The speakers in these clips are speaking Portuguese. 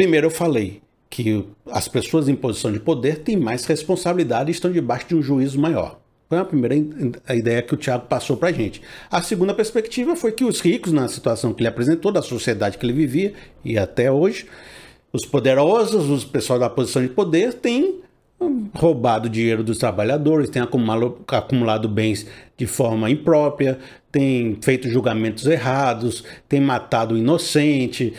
primeiro eu falei que as pessoas em posição de poder têm mais responsabilidade e estão debaixo de um juízo maior. Foi a primeira a ideia que o Tiago passou para a gente. A segunda perspectiva foi que os ricos, na situação que ele apresentou, da sociedade que ele vivia, e até hoje, os poderosos, os pessoal da posição de poder, têm roubado dinheiro dos trabalhadores, têm acumulado, acumulado bens de forma imprópria, tem feito julgamentos errados, tem matado o inocente,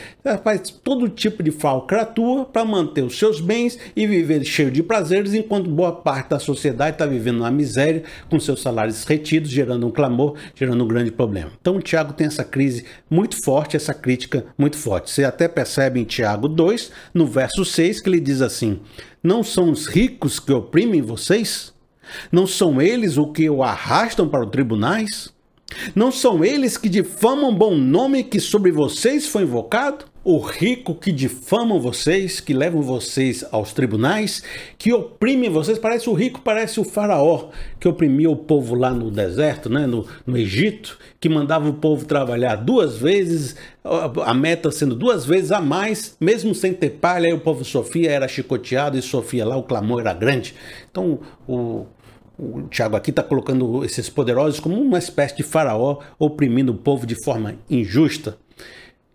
faz todo tipo de falcatrua para manter os seus bens e viver cheio de prazeres, enquanto boa parte da sociedade está vivendo na miséria, com seus salários retidos, gerando um clamor, gerando um grande problema. Então o Tiago tem essa crise muito forte, essa crítica muito forte. Você até percebe em Tiago 2, no verso 6, que ele diz assim: Não são os ricos que oprimem vocês? Não são eles o que o arrastam para os tribunais? Não são eles que difamam bom nome que sobre vocês foi invocado? O rico que difamam vocês, que levam vocês aos tribunais, que oprimem vocês, parece o rico, parece o faraó, que oprimia o povo lá no deserto, né, no, no Egito, que mandava o povo trabalhar duas vezes, a meta sendo duas vezes a mais, mesmo sem ter palha, aí o povo sofria, era chicoteado e sofria lá, o clamor era grande. Então, o, o Tiago aqui está colocando esses poderosos como uma espécie de faraó oprimindo o povo de forma injusta.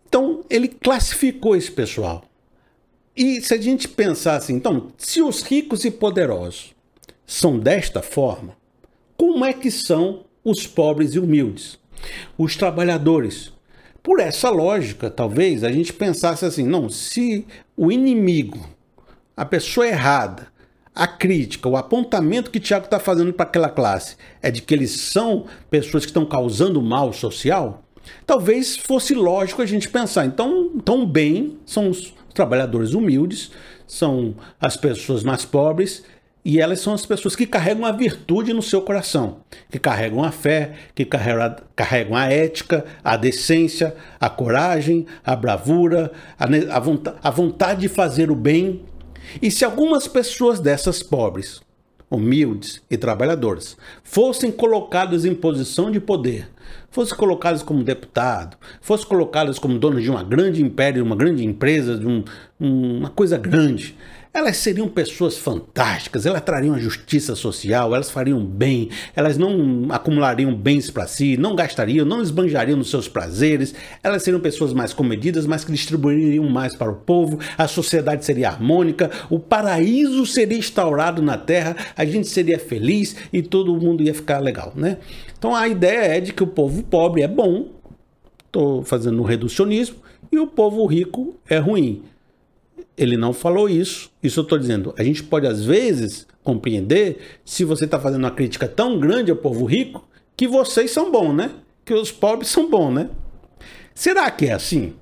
Então, ele classificou esse pessoal. E se a gente pensar assim, então, se os ricos e poderosos são desta forma, como é que são os pobres e humildes? Os trabalhadores. Por essa lógica, talvez a gente pensasse assim: não, se o inimigo, a pessoa errada, a crítica, o apontamento que Tiago está fazendo para aquela classe é de que eles são pessoas que estão causando mal social, talvez fosse lógico a gente pensar. Então, tão bem são os trabalhadores humildes, são as pessoas mais pobres e elas são as pessoas que carregam a virtude no seu coração, que carregam a fé, que carregam, a ética, a decência, a coragem, a bravura, a, a, vontade de fazer o bem e se algumas pessoas dessas pobres, humildes e trabalhadoras fossem colocadas em posição de poder, fossem colocadas como deputado, fossem colocadas como dono de uma grande império, uma grande empresa, de um, uma coisa grande, elas seriam pessoas fantásticas, elas trariam a justiça social, elas fariam bem, elas não acumulariam bens para si, não gastariam, não esbanjariam nos seus prazeres, elas seriam pessoas mais comedidas, mas que distribuiriam mais para o povo, a sociedade seria harmônica, o paraíso seria instaurado na terra, a gente seria feliz e todo mundo ia ficar legal, né? Então a ideia é de que o povo pobre é bom, estou fazendo um reducionismo, e o povo rico é ruim. Ele não falou isso. Isso eu estou dizendo. A gente pode, às vezes, compreender se você está fazendo uma crítica tão grande ao povo rico que vocês são bons, né? Que os pobres são bons, né? Será que é assim?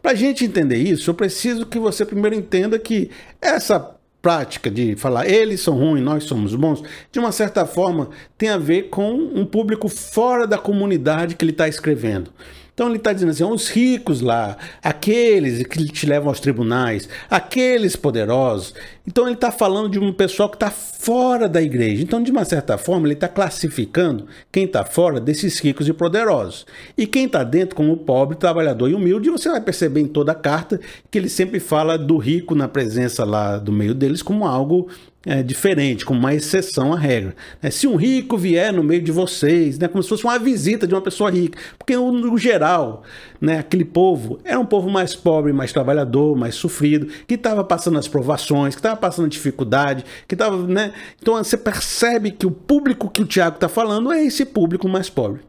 Para a gente entender isso, eu preciso que você primeiro entenda que essa prática de falar eles são ruins, nós somos bons, de uma certa forma tem a ver com um público fora da comunidade que ele está escrevendo. Então ele está dizendo assim: os ricos lá, aqueles que te levam aos tribunais, aqueles poderosos. Então ele está falando de um pessoal que está fora da igreja. Então, de uma certa forma, ele está classificando quem está fora desses ricos e poderosos. E quem está dentro, como pobre, trabalhador e humilde, você vai perceber em toda a carta que ele sempre fala do rico na presença lá do meio deles como algo é, diferente, como uma exceção à regra. É, se um rico vier no meio de vocês, né, como se fosse uma visita de uma pessoa rica, porque no geral, né, aquele povo era um povo mais pobre, mais trabalhador, mais sofrido, que estava passando as provações, que estava passando dificuldade, que estava, né? Então você percebe que o público que o Tiago está falando é esse público mais pobre.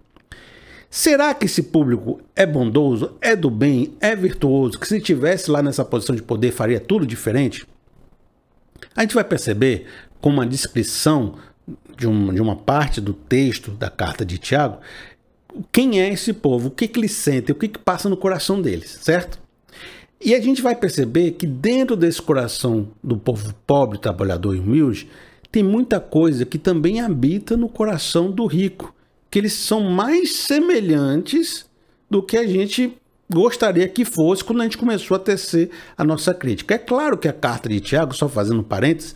Será que esse público é bondoso, é do bem, é virtuoso, que se tivesse lá nessa posição de poder faria tudo diferente? A gente vai perceber com uma descrição de, um, de uma parte do texto da carta de Tiago quem é esse povo, o que, que eles sentem, o que, que passa no coração deles, certo? E a gente vai perceber que dentro desse coração do povo pobre, trabalhador e humilde, tem muita coisa que também habita no coração do rico, que eles são mais semelhantes do que a gente gostaria que fosse quando a gente começou a tecer a nossa crítica. É claro que a carta de Tiago, só fazendo parênteses,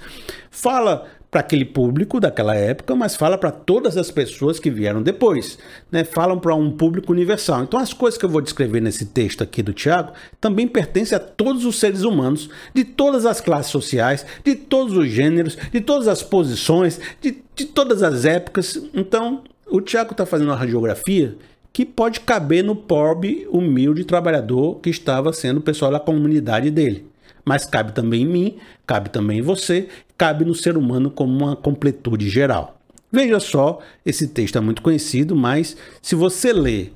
fala para aquele público daquela época, mas fala para todas as pessoas que vieram depois, né? Falam para um público universal. Então as coisas que eu vou descrever nesse texto aqui do Tiago também pertencem a todos os seres humanos, de todas as classes sociais, de todos os gêneros, de todas as posições, de, de todas as épocas. Então o Tiago está fazendo uma radiografia que pode caber no pobre, humilde trabalhador que estava sendo o pessoal da comunidade dele mas cabe também em mim, cabe também em você, cabe no ser humano como uma completude geral. Veja só, esse texto é muito conhecido, mas se você lê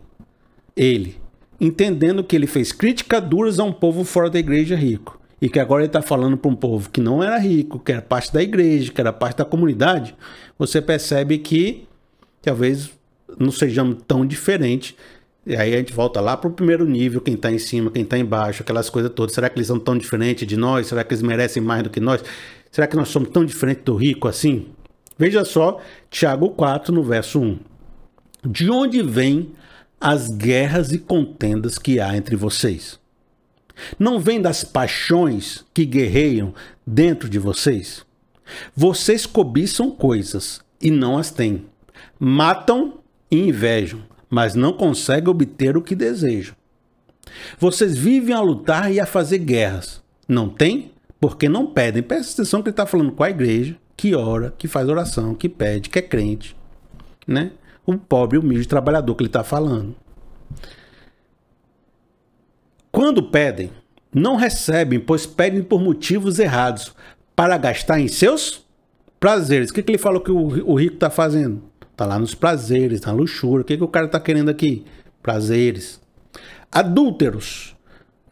ele entendendo que ele fez críticas duras a um povo fora da igreja rico, e que agora ele está falando para um povo que não era rico, que era parte da igreja, que era parte da comunidade, você percebe que talvez não sejamos tão diferentes e aí a gente volta lá para o primeiro nível, quem está em cima, quem está embaixo, aquelas coisas todas. Será que eles são tão diferentes de nós? Será que eles merecem mais do que nós? Será que nós somos tão diferentes do rico assim? Veja só, Tiago 4, no verso 1. De onde vêm as guerras e contendas que há entre vocês? Não vem das paixões que guerreiam dentro de vocês? Vocês cobiçam coisas e não as têm. Matam invejam mas não conseguem obter o que desejam. Vocês vivem a lutar e a fazer guerras. Não tem? Porque não pedem. Presta atenção que ele está falando com a igreja, que ora, que faz oração, que pede, que é crente. Né? O pobre, humilde trabalhador que ele está falando. Quando pedem, não recebem, pois pedem por motivos errados, para gastar em seus prazeres. O que, que ele falou que o, o rico está fazendo? Tá lá nos prazeres, na luxúria. O que, que o cara tá querendo aqui? Prazeres. Adúlteros.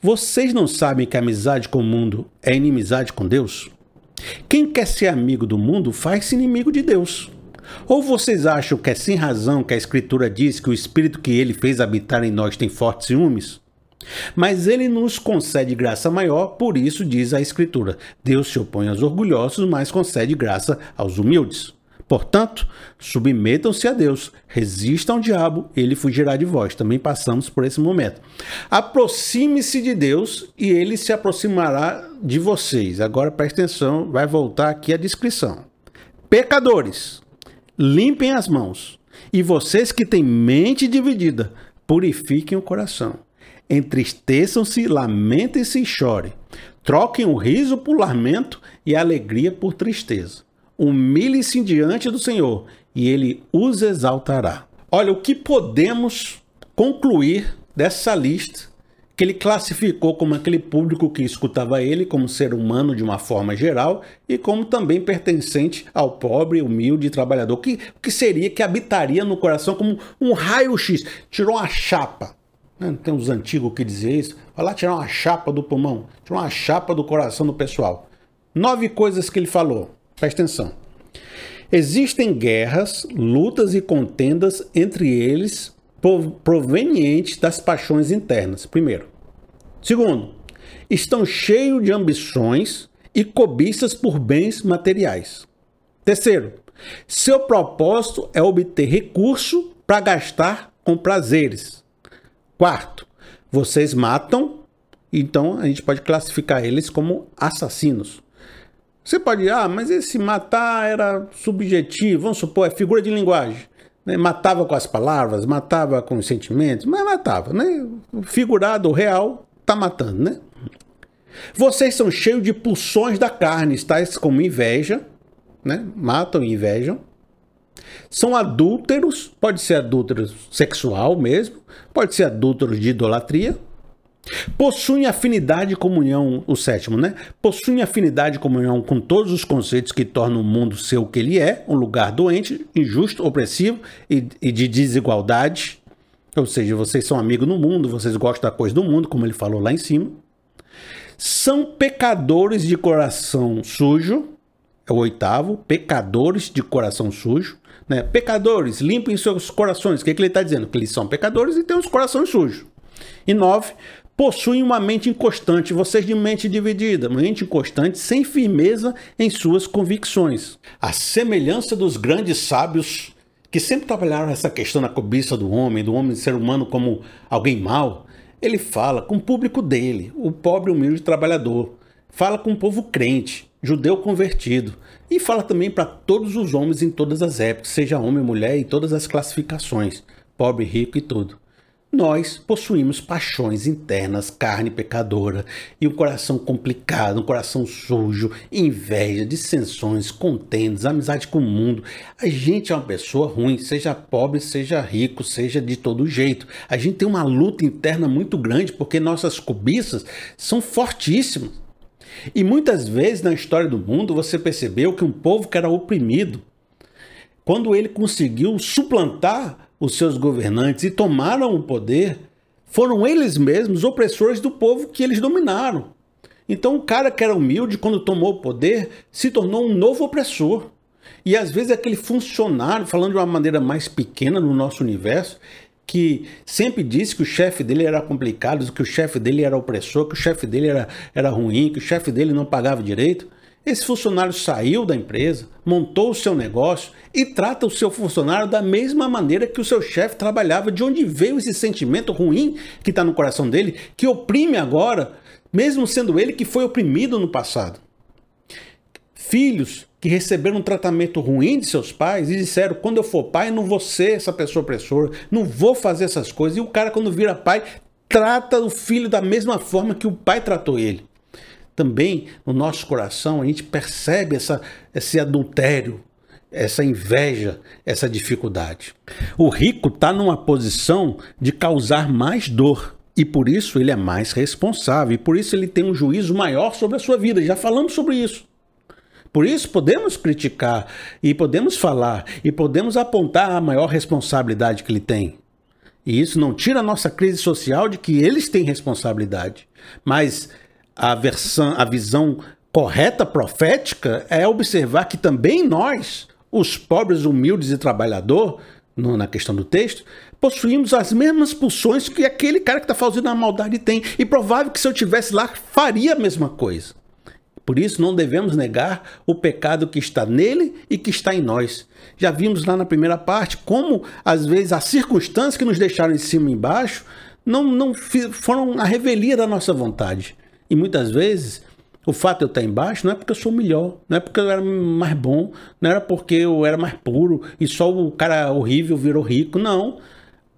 Vocês não sabem que amizade com o mundo é inimizade com Deus? Quem quer ser amigo do mundo faz-se inimigo de Deus. Ou vocês acham que é sem razão que a Escritura diz que o Espírito que ele fez habitar em nós tem fortes ciúmes? Mas ele nos concede graça maior, por isso diz a Escritura: Deus se opõe aos orgulhosos, mas concede graça aos humildes. Portanto, submetam-se a Deus, resistam ao diabo, ele fugirá de vós. Também passamos por esse momento. Aproxime-se de Deus e ele se aproximará de vocês. Agora preste atenção, vai voltar aqui a descrição. Pecadores, limpem as mãos. E vocês que têm mente dividida, purifiquem o coração. Entristeçam-se, lamentem-se e chorem. Troquem o riso por lamento e a alegria por tristeza humilhe-se diante do Senhor e ele os exaltará. Olha, o que podemos concluir dessa lista que ele classificou como aquele público que escutava ele como ser humano de uma forma geral e como também pertencente ao pobre, humilde trabalhador, que, que seria que habitaria no coração como um raio-x, tirou uma chapa. Né? Tem uns antigos que diziam isso. Vai lá tirar uma chapa do pulmão, tirou uma chapa do coração do pessoal. Nove coisas que ele falou. Presta atenção. Existem guerras, lutas e contendas entre eles provenientes das paixões internas. Primeiro. Segundo, estão cheios de ambições e cobiças por bens materiais. Terceiro, seu propósito é obter recurso para gastar com prazeres. Quarto, vocês matam, então a gente pode classificar eles como assassinos. Você pode, ah, mas esse matar era subjetivo, vamos supor, é figura de linguagem. Né? Matava com as palavras, matava com os sentimentos, mas matava, né? Figurado, real, tá matando, né? Vocês são cheios de pulsões da carne, tais como inveja, né? Matam e invejam. São adúlteros, pode ser adúltero sexual mesmo, pode ser adúltero de idolatria, Possuem afinidade e comunhão, o sétimo, né? Possuem afinidade e comunhão com todos os conceitos que tornam o mundo ser o que ele é, um lugar doente, injusto, opressivo e, e de desigualdade. Ou seja, vocês são amigos no mundo, vocês gostam da coisa do mundo, como ele falou lá em cima. São pecadores de coração sujo, é o oitavo, pecadores de coração sujo. Né? Pecadores, limpem seus corações. O que, é que ele está dizendo? Que eles são pecadores e têm os corações sujos. E nove, possuem uma mente inconstante, vocês de mente dividida, mente inconstante, sem firmeza em suas convicções. A semelhança dos grandes sábios que sempre trabalharam essa questão da cobiça do homem, do homem ser humano como alguém mau, ele fala com o público dele, o pobre humilde trabalhador. Fala com o povo crente, judeu convertido. E fala também para todos os homens em todas as épocas, seja homem mulher, em todas as classificações, pobre, rico e tudo. Nós possuímos paixões internas, carne pecadora e um coração complicado, um coração sujo, inveja, dissensões, contendas, amizade com o mundo. A gente é uma pessoa ruim, seja pobre, seja rico, seja de todo jeito. A gente tem uma luta interna muito grande porque nossas cobiças são fortíssimas. E muitas vezes na história do mundo você percebeu que um povo que era oprimido, quando ele conseguiu suplantar os seus governantes e tomaram o poder, foram eles mesmos opressores do povo que eles dominaram. Então, o cara que era humilde, quando tomou o poder, se tornou um novo opressor. E às vezes aquele funcionário, falando de uma maneira mais pequena no nosso universo, que sempre disse que o chefe dele era complicado, que o chefe dele era opressor, que o chefe dele era, era ruim, que o chefe dele não pagava direito. Esse funcionário saiu da empresa, montou o seu negócio e trata o seu funcionário da mesma maneira que o seu chefe trabalhava. De onde veio esse sentimento ruim que está no coração dele, que oprime agora, mesmo sendo ele que foi oprimido no passado? Filhos que receberam um tratamento ruim de seus pais e disseram: quando eu for pai, não vou ser essa pessoa opressora, não vou fazer essas coisas. E o cara, quando vira pai, trata o filho da mesma forma que o pai tratou ele também no nosso coração a gente percebe essa, esse adultério, essa inveja, essa dificuldade. O rico está numa posição de causar mais dor e por isso ele é mais responsável e por isso ele tem um juízo maior sobre a sua vida. Já falamos sobre isso. Por isso podemos criticar e podemos falar e podemos apontar a maior responsabilidade que ele tem. E isso não tira a nossa crise social de que eles têm responsabilidade. Mas a, versão, a visão correta profética é observar que também nós, os pobres, humildes e trabalhador, no, na questão do texto, possuímos as mesmas pulsões que aquele cara que está fazendo a maldade tem. E provável que se eu tivesse lá, faria a mesma coisa. Por isso, não devemos negar o pecado que está nele e que está em nós. Já vimos lá na primeira parte como, às vezes, as circunstâncias que nos deixaram em cima e embaixo não, não foram a revelia da nossa vontade. E muitas vezes o fato de eu estar embaixo não é porque eu sou melhor, não é porque eu era mais bom, não era porque eu era mais puro e só o cara horrível virou rico, não.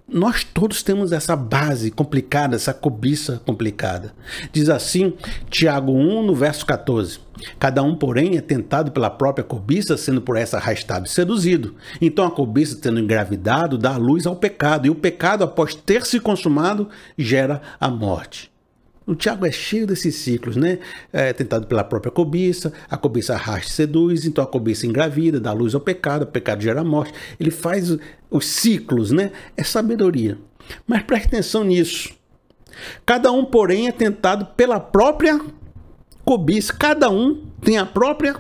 Nós todos temos essa base complicada, essa cobiça complicada. Diz assim, Tiago 1, no verso 14: Cada um, porém, é tentado pela própria cobiça, sendo por essa arrastado e seduzido. Então a cobiça, tendo engravidado, dá luz ao pecado, e o pecado, após ter se consumado, gera a morte. O Tiago é cheio desses ciclos, né? É tentado pela própria cobiça, a cobiça arrasta e seduz, então a cobiça engravida, dá luz ao pecado, o pecado gera morte. Ele faz os ciclos, né? É sabedoria. Mas preste atenção nisso. Cada um, porém, é tentado pela própria cobiça. Cada um tem a própria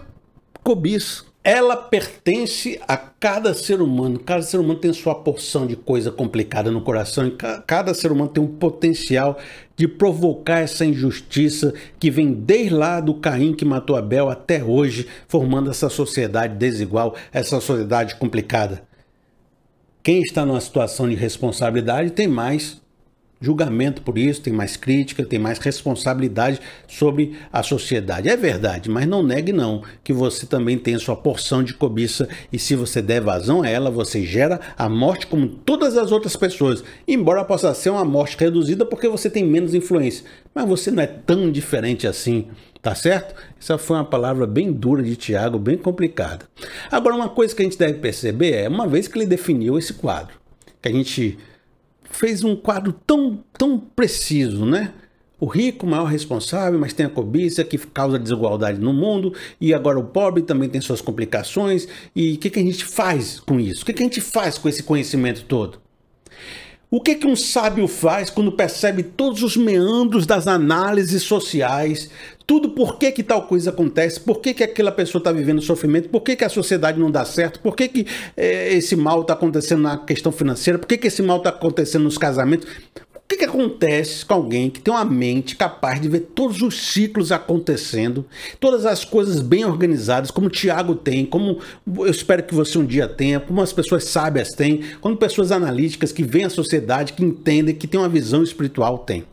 cobiça ela pertence a cada ser humano. Cada ser humano tem sua porção de coisa complicada no coração e cada ser humano tem um potencial de provocar essa injustiça que vem desde lá do Caim que matou Abel até hoje, formando essa sociedade desigual, essa sociedade complicada. Quem está numa situação de responsabilidade tem mais julgamento por isso, tem mais crítica, tem mais responsabilidade sobre a sociedade. É verdade, mas não negue não que você também tem sua porção de cobiça e se você der vazão a ela, você gera a morte como todas as outras pessoas. Embora possa ser uma morte reduzida porque você tem menos influência, mas você não é tão diferente assim. Tá certo? Essa foi uma palavra bem dura de Tiago, bem complicada. Agora, uma coisa que a gente deve perceber é, uma vez que ele definiu esse quadro, que a gente fez um quadro tão, tão preciso, né? O rico, maior responsável, mas tem a cobiça que causa desigualdade no mundo, e agora o pobre também tem suas complicações. E o que, que a gente faz com isso? O que, que a gente faz com esse conhecimento todo? O que, que um sábio faz quando percebe todos os meandros das análises sociais, tudo por que, que tal coisa acontece, por que, que aquela pessoa está vivendo sofrimento, por que, que a sociedade não dá certo, por que, que é, esse mal está acontecendo na questão financeira, por que, que esse mal está acontecendo nos casamentos. Que acontece com alguém que tem uma mente capaz de ver todos os ciclos acontecendo, todas as coisas bem organizadas, como o Tiago tem, como eu espero que você um dia tenha, como as pessoas sábias têm, como pessoas analíticas que veem a sociedade, que entendem, que têm uma visão espiritual têm.